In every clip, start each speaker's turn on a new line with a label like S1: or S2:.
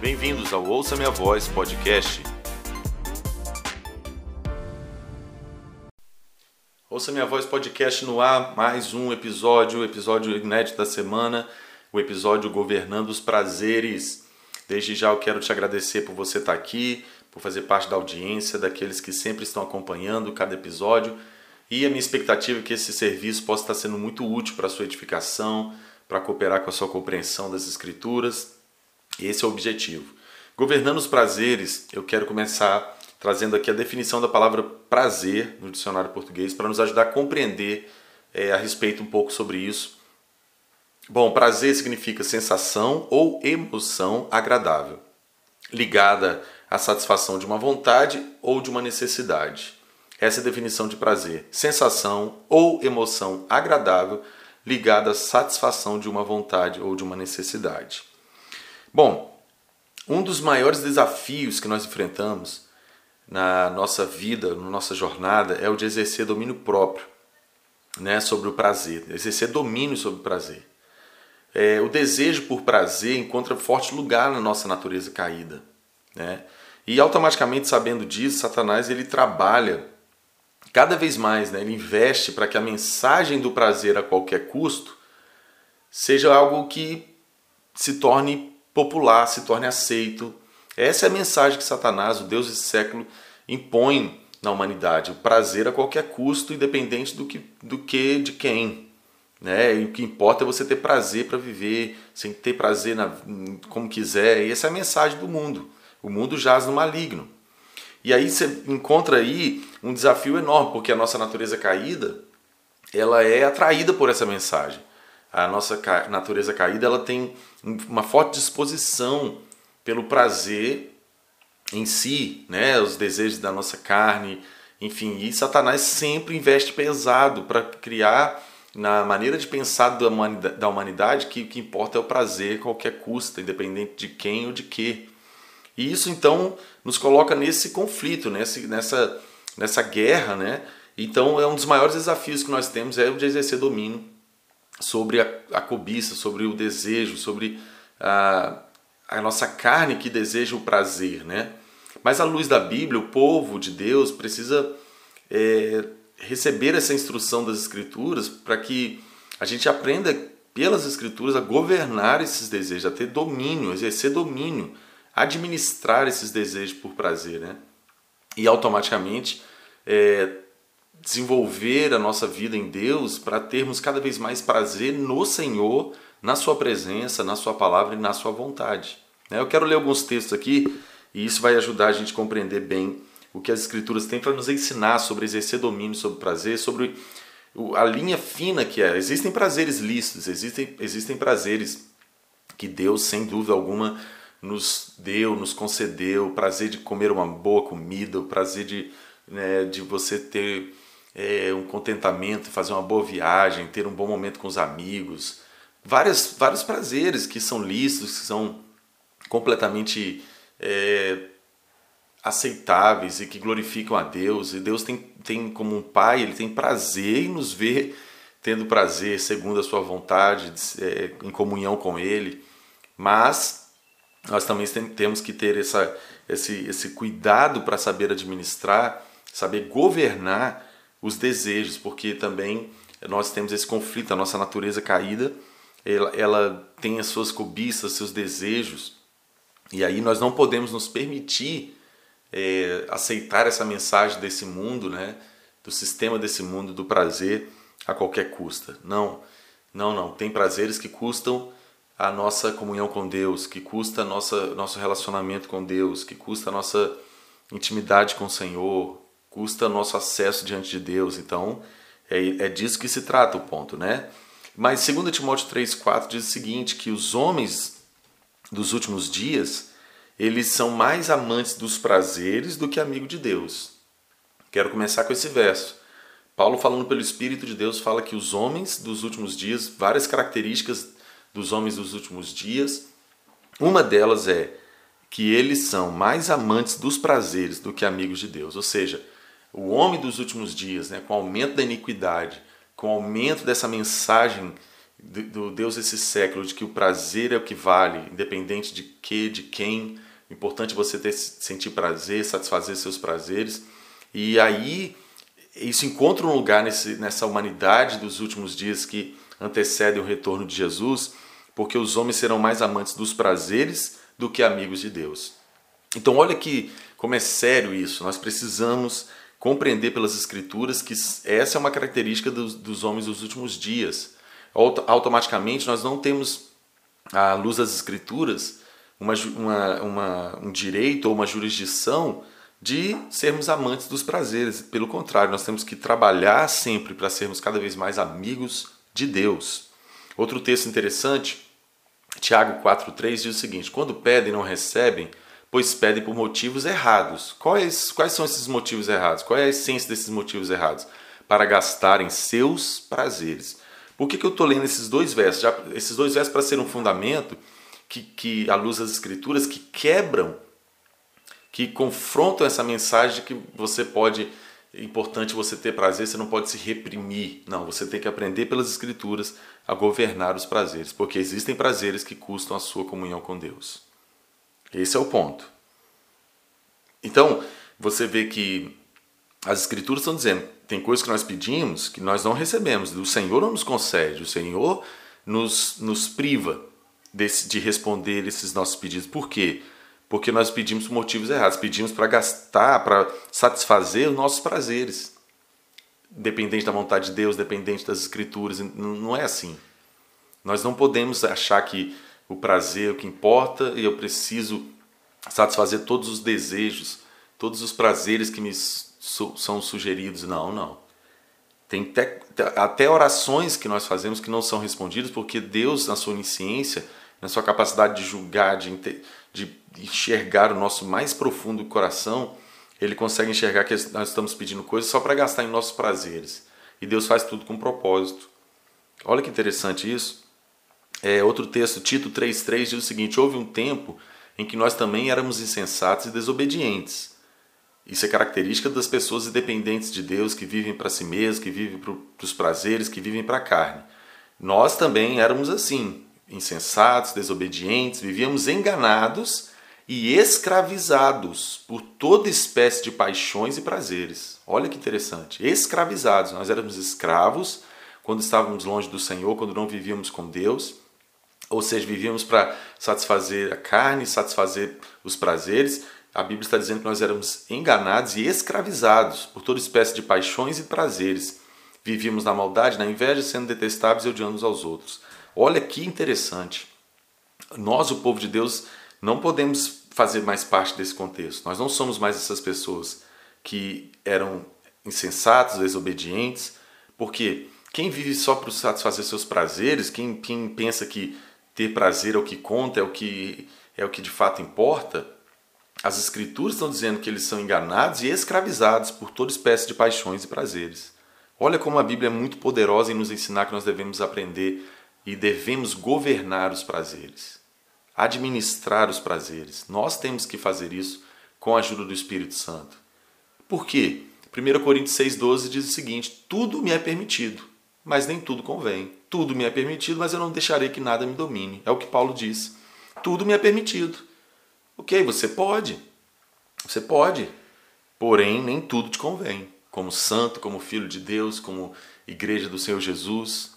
S1: Bem-vindos ao Ouça Minha Voz podcast. Ouça Minha Voz podcast no ar, mais um episódio, episódio inédito da semana, o episódio Governando os Prazeres. Desde já eu quero te agradecer por você estar aqui, por fazer parte da audiência, daqueles que sempre estão acompanhando cada episódio. E a minha expectativa é que esse serviço possa estar sendo muito útil para a sua edificação, para cooperar com a sua compreensão das Escrituras. Esse é o objetivo. Governando os prazeres, eu quero começar trazendo aqui a definição da palavra prazer no dicionário português para nos ajudar a compreender é, a respeito um pouco sobre isso. Bom, prazer significa sensação ou emoção agradável, ligada à satisfação de uma vontade ou de uma necessidade. Essa é a definição de prazer: sensação ou emoção agradável ligada à satisfação de uma vontade ou de uma necessidade. Bom, um dos maiores desafios que nós enfrentamos na nossa vida, na nossa jornada, é o de exercer domínio próprio né, sobre o prazer, exercer domínio sobre o prazer. É, o desejo por prazer encontra forte lugar na nossa natureza caída. Né? E automaticamente sabendo disso, Satanás ele trabalha cada vez mais, né, ele investe para que a mensagem do prazer a qualquer custo seja algo que se torne popular, se torne aceito. Essa é a mensagem que Satanás, o Deus desse século, impõe na humanidade. O prazer a qualquer custo, independente do que, do que de quem. Né? E o que importa é você ter prazer para viver, sem ter prazer na, como quiser. E essa é a mensagem do mundo. O mundo jaz no maligno. E aí você encontra aí um desafio enorme, porque a nossa natureza caída, ela é atraída por essa mensagem. A nossa natureza caída, ela tem uma forte disposição pelo prazer em si, né, os desejos da nossa carne, enfim, e Satanás sempre investe pesado para criar na maneira de pensar da humanidade, da humanidade que o que importa é o prazer a qualquer custo, independente de quem ou de que. E isso então nos coloca nesse conflito, nesse, nessa, nessa guerra, né? Então é um dos maiores desafios que nós temos é o de exercer domínio sobre a, a cobiça, sobre o desejo, sobre a, a nossa carne que deseja o prazer, né? Mas à luz da Bíblia, o povo de Deus precisa é, receber essa instrução das Escrituras para que a gente aprenda pelas Escrituras a governar esses desejos, a ter domínio, exercer domínio administrar esses desejos por prazer, né? E automaticamente é, desenvolver a nossa vida em Deus para termos cada vez mais prazer no Senhor, na Sua presença, na Sua palavra e na Sua vontade. Né? Eu quero ler alguns textos aqui e isso vai ajudar a gente a compreender bem o que as Escrituras têm para nos ensinar sobre exercer domínio sobre prazer, sobre a linha fina que é. Existem prazeres lícitos, existem, existem prazeres que Deus, sem dúvida alguma, nos deu, nos concedeu o prazer de comer uma boa comida, o prazer de, né, de você ter é, um contentamento, fazer uma boa viagem, ter um bom momento com os amigos. Várias, vários prazeres que são lícitos, que são completamente é, aceitáveis e que glorificam a Deus. E Deus tem, tem como um pai, ele tem prazer em nos ver tendo prazer segundo a sua vontade, é, em comunhão com ele. Mas nós também temos que ter essa, esse, esse cuidado para saber administrar, saber governar os desejos, porque também nós temos esse conflito, a nossa natureza caída, ela, ela tem as suas cobiças, seus desejos, e aí nós não podemos nos permitir é, aceitar essa mensagem desse mundo, né, do sistema desse mundo do prazer a qualquer custa. Não, não, não. Tem prazeres que custam a nossa comunhão com Deus, que custa nossa, nosso relacionamento com Deus, que custa a nossa intimidade com o Senhor, custa nosso acesso diante de Deus. Então, é, é disso que se trata o ponto, né? Mas 2 Timóteo 3,4 diz o seguinte, que os homens dos últimos dias, eles são mais amantes dos prazeres do que amigos de Deus. Quero começar com esse verso. Paulo, falando pelo Espírito de Deus, fala que os homens dos últimos dias, várias características dos homens dos últimos dias. Uma delas é que eles são mais amantes dos prazeres do que amigos de Deus. Ou seja, o homem dos últimos dias, né, com o aumento da iniquidade, com o aumento dessa mensagem do Deus desse século, de que o prazer é o que vale, independente de que, de quem. O importante é você ter, sentir prazer, satisfazer seus prazeres. E aí isso encontra um lugar nesse, nessa humanidade dos últimos dias que antecedem o retorno de Jesus, porque os homens serão mais amantes dos prazeres do que amigos de Deus. Então, olha que como é sério isso. Nós precisamos compreender pelas Escrituras que essa é uma característica dos, dos homens dos últimos dias. Automaticamente, nós não temos, à luz das Escrituras, uma, uma, uma, um direito ou uma jurisdição de sermos amantes dos prazeres. Pelo contrário, nós temos que trabalhar sempre para sermos cada vez mais amigos de Deus. Outro texto interessante, Tiago 4,3 diz o seguinte: Quando pedem, não recebem, pois pedem por motivos errados. Quais, quais são esses motivos errados? Qual é a essência desses motivos errados? Para gastarem seus prazeres. Por que, que eu estou lendo esses dois versos? Já, esses dois versos para ser um fundamento que, que, à luz das Escrituras, que quebram, que confrontam essa mensagem que você pode é importante você ter prazer, você não pode se reprimir. Não, você tem que aprender pelas Escrituras a governar os prazeres, porque existem prazeres que custam a sua comunhão com Deus. Esse é o ponto. Então, você vê que as Escrituras estão dizendo: tem coisas que nós pedimos que nós não recebemos, o Senhor não nos concede, o Senhor nos, nos priva desse, de responder esses nossos pedidos. Por quê? Porque nós pedimos por motivos errados, pedimos para gastar, para satisfazer os nossos prazeres. Dependente da vontade de Deus, dependente das Escrituras, não é assim. Nós não podemos achar que o prazer é o que importa e eu preciso satisfazer todos os desejos, todos os prazeres que me são sugeridos. Não, não. Tem até, até orações que nós fazemos que não são respondidas porque Deus, na sua onisciência, na sua capacidade de julgar, de, de enxergar o nosso mais profundo coração, ele consegue enxergar que nós estamos pedindo coisas só para gastar em nossos prazeres. E Deus faz tudo com propósito. Olha que interessante isso. É, outro texto, Tito 3,3, diz o seguinte: Houve um tempo em que nós também éramos insensatos e desobedientes. Isso é característica das pessoas independentes de Deus, que vivem para si mesmas, que vivem para os prazeres, que vivem para a carne. Nós também éramos assim, insensatos, desobedientes, vivíamos enganados e escravizados por toda espécie de paixões e prazeres. Olha que interessante. Escravizados. Nós éramos escravos quando estávamos longe do Senhor, quando não vivíamos com Deus. Ou seja, vivíamos para satisfazer a carne, satisfazer os prazeres. A Bíblia está dizendo que nós éramos enganados e escravizados por toda espécie de paixões e prazeres. Vivíamos na maldade, na inveja, sendo detestáveis e odiando aos outros. Olha que interessante. Nós, o povo de Deus, não podemos fazer mais parte desse contexto. Nós não somos mais essas pessoas que eram insensatos, desobedientes, porque quem vive só para satisfazer seus prazeres, quem, quem pensa que ter prazer é o que conta, é o que é o que de fato importa, as escrituras estão dizendo que eles são enganados e escravizados por toda espécie de paixões e prazeres. Olha como a Bíblia é muito poderosa em nos ensinar que nós devemos aprender e devemos governar os prazeres, administrar os prazeres. Nós temos que fazer isso com a ajuda do Espírito Santo. Por quê? 1 Coríntios 6,12 diz o seguinte: Tudo me é permitido, mas nem tudo convém. Tudo me é permitido, mas eu não deixarei que nada me domine. É o que Paulo diz. Tudo me é permitido. Ok, você pode. Você pode. Porém, nem tudo te convém. Como santo, como filho de Deus, como igreja do Senhor Jesus,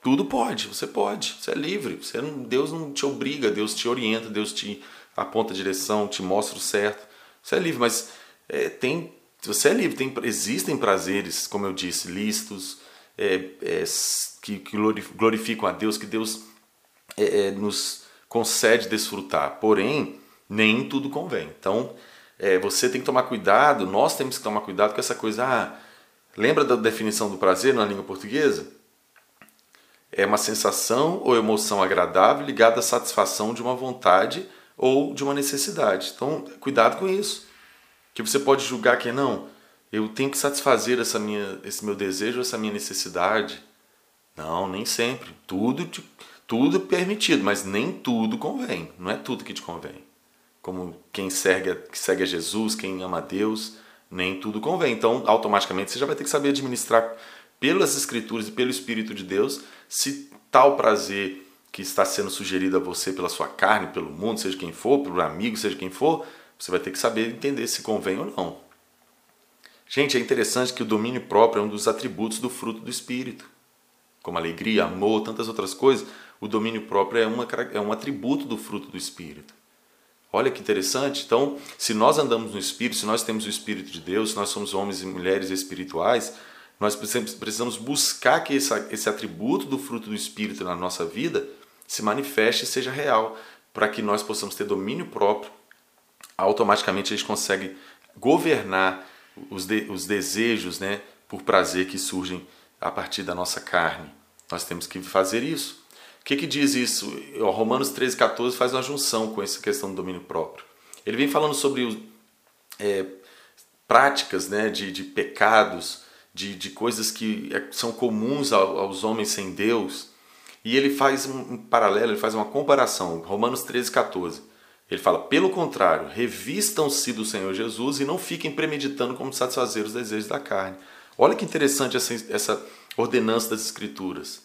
S1: tudo pode, você pode, você é livre. Você não, Deus não te obriga, Deus te orienta, Deus te aponta a direção, te mostra o certo. Você é livre, mas é, tem, você é livre. Tem, existem prazeres, como eu disse, listos, é, é, que, que, glorificam a Deus, que Deus é, é, nos concede desfrutar. Porém, nem tudo convém. Então, é, você tem que tomar cuidado, nós temos que tomar cuidado com essa coisa. Ah, lembra da definição do prazer na língua portuguesa? é uma sensação ou emoção agradável ligada à satisfação de uma vontade ou de uma necessidade. Então, cuidado com isso. Que você pode julgar que não, eu tenho que satisfazer essa minha, esse meu desejo, essa minha necessidade. Não, nem sempre. Tudo, te, tudo é permitido, mas nem tudo convém. Não é tudo que te convém. Como quem segue, que segue a Jesus, quem ama a Deus, nem tudo convém. Então, automaticamente, você já vai ter que saber administrar pelas Escrituras e pelo Espírito de Deus se tal prazer que está sendo sugerido a você pela sua carne, pelo mundo, seja quem for, pelo amigo, seja quem for, você vai ter que saber entender se convém ou não. Gente, é interessante que o domínio próprio é um dos atributos do fruto do Espírito. Como alegria, amor, tantas outras coisas, o domínio próprio é, uma, é um atributo do fruto do Espírito. Olha que interessante. Então, se nós andamos no Espírito, se nós temos o Espírito de Deus, se nós somos homens e mulheres espirituais, nós precisamos buscar que esse, esse atributo do fruto do Espírito na nossa vida se manifeste e seja real, para que nós possamos ter domínio próprio. Automaticamente a gente consegue governar os, de, os desejos né, por prazer que surgem a partir da nossa carne. Nós temos que fazer isso. O que, que diz isso? O Romanos 13, 14 faz uma junção com essa questão do domínio próprio. Ele vem falando sobre é, práticas né, de, de pecados, de, de coisas que é, são comuns aos homens sem Deus. E ele faz um, paralelo, ele faz uma comparação. Romanos 13, 14. Ele fala: pelo contrário, revistam-se do Senhor Jesus e não fiquem premeditando como satisfazer os desejos da carne. Olha que interessante essa, essa ordenança das Escrituras.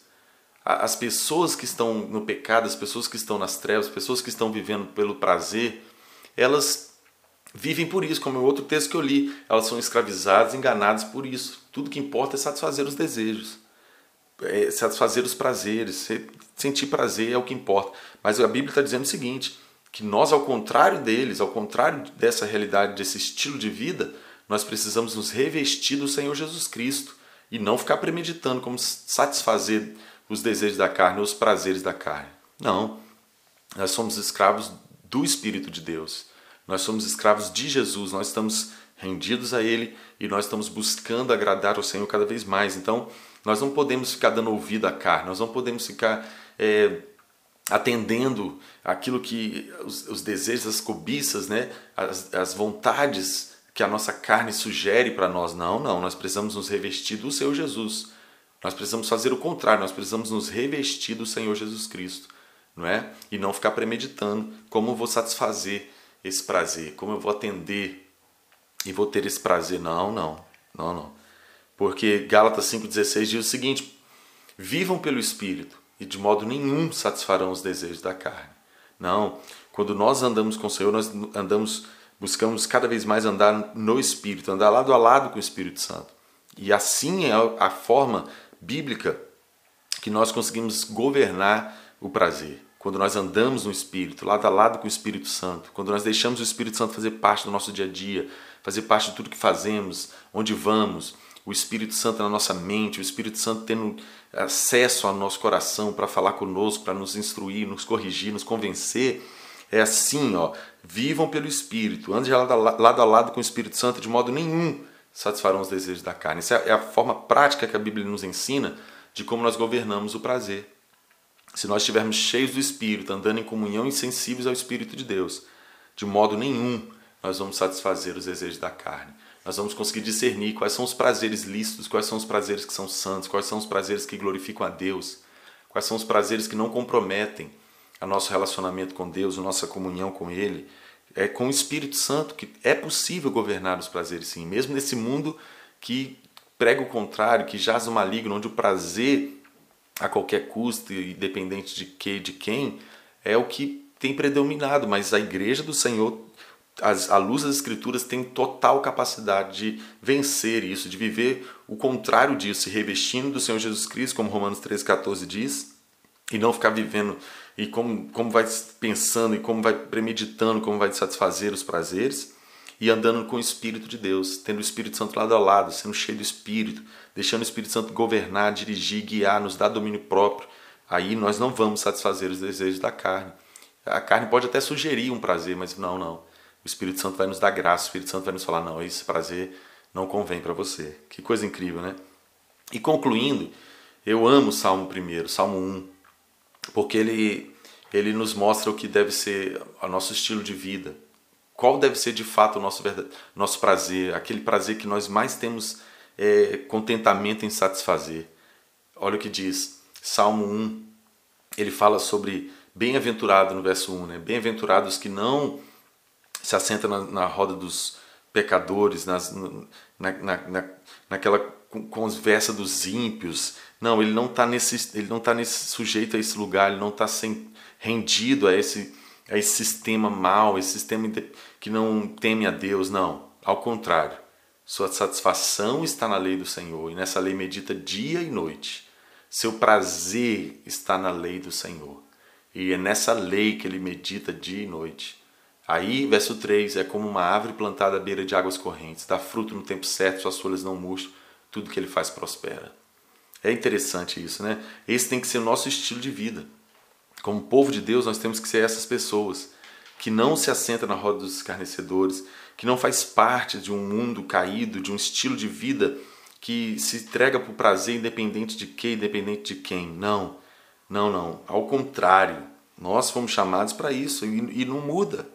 S1: As pessoas que estão no pecado, as pessoas que estão nas trevas, as pessoas que estão vivendo pelo prazer, elas vivem por isso, como o outro texto que eu li. Elas são escravizadas, enganadas por isso. Tudo que importa é satisfazer os desejos, é satisfazer os prazeres, sentir prazer é o que importa. Mas a Bíblia está dizendo o seguinte: que nós, ao contrário deles, ao contrário dessa realidade, desse estilo de vida, nós precisamos nos revestir do Senhor Jesus Cristo e não ficar premeditando como satisfazer os desejos da carne, os prazeres da carne. Não. Nós somos escravos do Espírito de Deus. Nós somos escravos de Jesus. Nós estamos rendidos a Ele e nós estamos buscando agradar ao Senhor cada vez mais. Então, nós não podemos ficar dando ouvido à carne. Nós não podemos ficar é, atendendo aquilo que os, os, desejos, as cobiças, né? as, as vontades que a nossa carne sugere para nós. Não, não. Nós precisamos nos revestir do Senhor Jesus. Nós precisamos fazer o contrário, nós precisamos nos revestir do Senhor Jesus Cristo, não é? E não ficar premeditando como eu vou satisfazer esse prazer, como eu vou atender e vou ter esse prazer. Não, não, não, não. Porque Gálatas 5,16 diz o seguinte: vivam pelo Espírito e de modo nenhum satisfarão os desejos da carne. Não, quando nós andamos com o Senhor, nós andamos, buscamos cada vez mais andar no Espírito, andar lado a lado com o Espírito Santo. E assim é a forma bíblica que nós conseguimos governar o prazer. Quando nós andamos no Espírito, lado a lado com o Espírito Santo, quando nós deixamos o Espírito Santo fazer parte do nosso dia a dia, fazer parte de tudo que fazemos, onde vamos, o Espírito Santo na nossa mente, o Espírito Santo tendo acesso ao nosso coração para falar conosco, para nos instruir, nos corrigir, nos convencer. É assim, ó, vivam pelo Espírito, andem lado a lado, com o Espírito Santo de modo nenhum satisfarão os desejos da carne. Essa é a forma prática que a Bíblia nos ensina de como nós governamos o prazer. Se nós estivermos cheios do Espírito, andando em comunhão e sensíveis ao Espírito de Deus, de modo nenhum nós vamos satisfazer os desejos da carne. Nós vamos conseguir discernir quais são os prazeres lícitos, quais são os prazeres que são santos, quais são os prazeres que glorificam a Deus, quais são os prazeres que não comprometem o nosso relacionamento com Deus, a nossa comunhão com Ele, é com o Espírito Santo que é possível governar os prazeres, sim, mesmo nesse mundo que prega o contrário, que jaz no maligno, onde o prazer a qualquer custo, independente de que, de quem, é o que tem predominado. Mas a Igreja do Senhor, as, luz das Escrituras, tem total capacidade de vencer isso, de viver o contrário disso, se revestindo do Senhor Jesus Cristo, como Romanos 3,14 diz, e não ficar vivendo e como, como vai pensando e como vai premeditando, como vai satisfazer os prazeres e andando com o Espírito de Deus, tendo o Espírito Santo lado a lado, sendo cheio do Espírito, deixando o Espírito Santo governar, dirigir, guiar, nos dar domínio próprio. Aí nós não vamos satisfazer os desejos da carne. A carne pode até sugerir um prazer, mas não, não. O Espírito Santo vai nos dar graça, o Espírito Santo vai nos falar: não, esse prazer não convém para você. Que coisa incrível, né? E concluindo, eu amo o Salmo 1, Salmo 1 porque ele, ele nos mostra o que deve ser o nosso estilo de vida. Qual deve ser de fato o nosso, nosso prazer, aquele prazer que nós mais temos é, contentamento em satisfazer. Olha o que diz, Salmo 1, ele fala sobre bem-aventurado no verso 1, né? bem-aventurados que não se assentam na, na roda dos pecadores, nas, na, na, na, naquela vestes dos ímpios. Não, ele não está nesse, ele não tá nesse sujeito a esse lugar, ele não está rendido a esse, a esse sistema mal, esse sistema que não teme a Deus, não. Ao contrário, sua satisfação está na lei do Senhor e nessa lei medita dia e noite. Seu prazer está na lei do Senhor. E é nessa lei que ele medita dia e noite. Aí, verso 3, é como uma árvore plantada à beira de águas correntes, dá fruto no tempo certo, suas folhas não murcham, tudo que ele faz prospera. É interessante isso, né? Esse tem que ser o nosso estilo de vida. Como povo de Deus, nós temos que ser essas pessoas que não se assenta na roda dos escarnecedores, que não faz parte de um mundo caído, de um estilo de vida que se entrega para o prazer independente de quem, independente de quem. Não, não, não. Ao contrário, nós fomos chamados para isso e, e não muda.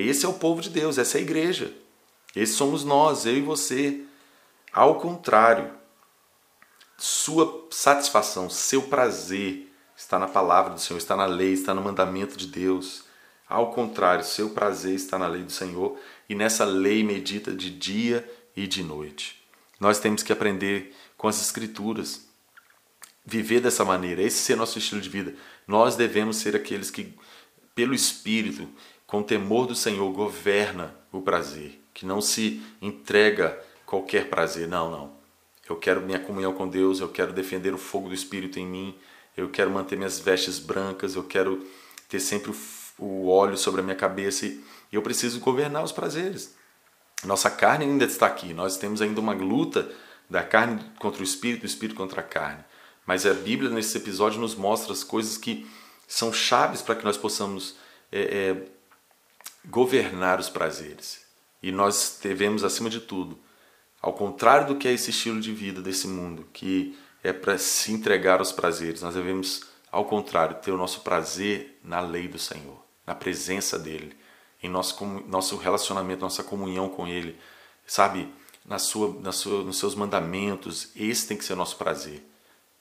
S1: Esse é o povo de Deus, essa é a igreja. Esse somos nós, eu e você. Ao contrário, sua satisfação, seu prazer está na palavra do Senhor, está na lei, está no mandamento de Deus. Ao contrário, seu prazer está na lei do Senhor e nessa lei medita de dia e de noite. Nós temos que aprender com as Escrituras, viver dessa maneira, esse ser nosso estilo de vida. Nós devemos ser aqueles que, pelo Espírito, com temor do Senhor, governa o prazer, que não se entrega qualquer prazer. Não, não. Eu quero minha comunhão com Deus, eu quero defender o fogo do Espírito em mim, eu quero manter minhas vestes brancas, eu quero ter sempre o, o óleo sobre a minha cabeça e eu preciso governar os prazeres. Nossa carne ainda está aqui, nós temos ainda uma luta da carne contra o Espírito, do Espírito contra a carne. Mas a Bíblia, nesse episódio, nos mostra as coisas que são chaves para que nós possamos é, é, governar os prazeres. E nós devemos, acima de tudo, ao contrário do que é esse estilo de vida desse mundo, que é para se entregar aos prazeres, nós devemos, ao contrário, ter o nosso prazer na lei do Senhor, na presença dEle, em nosso, nosso relacionamento, nossa comunhão com Ele, sabe? Na sua, na sua, nos seus mandamentos, esse tem que ser nosso prazer,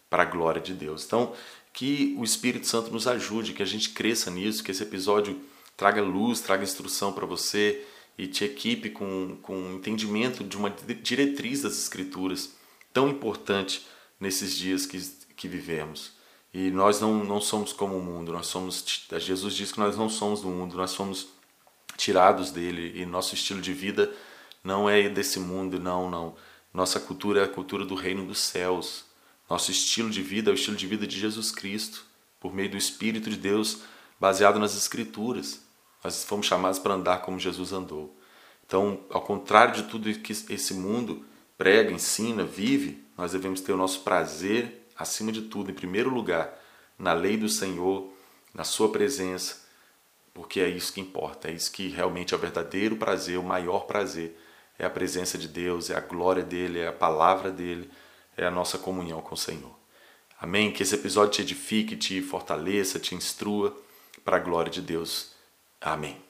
S1: para a glória de Deus. Então, que o Espírito Santo nos ajude, que a gente cresça nisso, que esse episódio traga luz, traga instrução para você e te equipe com, com entendimento de uma diretriz das Escrituras tão importante nesses dias que, que vivemos. E nós não, não somos como o mundo, nós somos. Jesus diz que nós não somos do mundo, nós somos tirados dele e nosso estilo de vida não é desse mundo, não, não. Nossa cultura é a cultura do reino dos céus. Nosso estilo de vida é o estilo de vida de Jesus Cristo, por meio do Espírito de Deus, baseado nas Escrituras. Nós fomos chamados para andar como Jesus andou. Então, ao contrário de tudo que esse mundo prega, ensina, vive, nós devemos ter o nosso prazer, acima de tudo, em primeiro lugar, na lei do Senhor, na Sua presença, porque é isso que importa, é isso que realmente é o verdadeiro prazer, o maior prazer. É a presença de Deus, é a glória dele, é a palavra dele, é a nossa comunhão com o Senhor. Amém? Que esse episódio te edifique, te fortaleça, te instrua para a glória de Deus. Amém.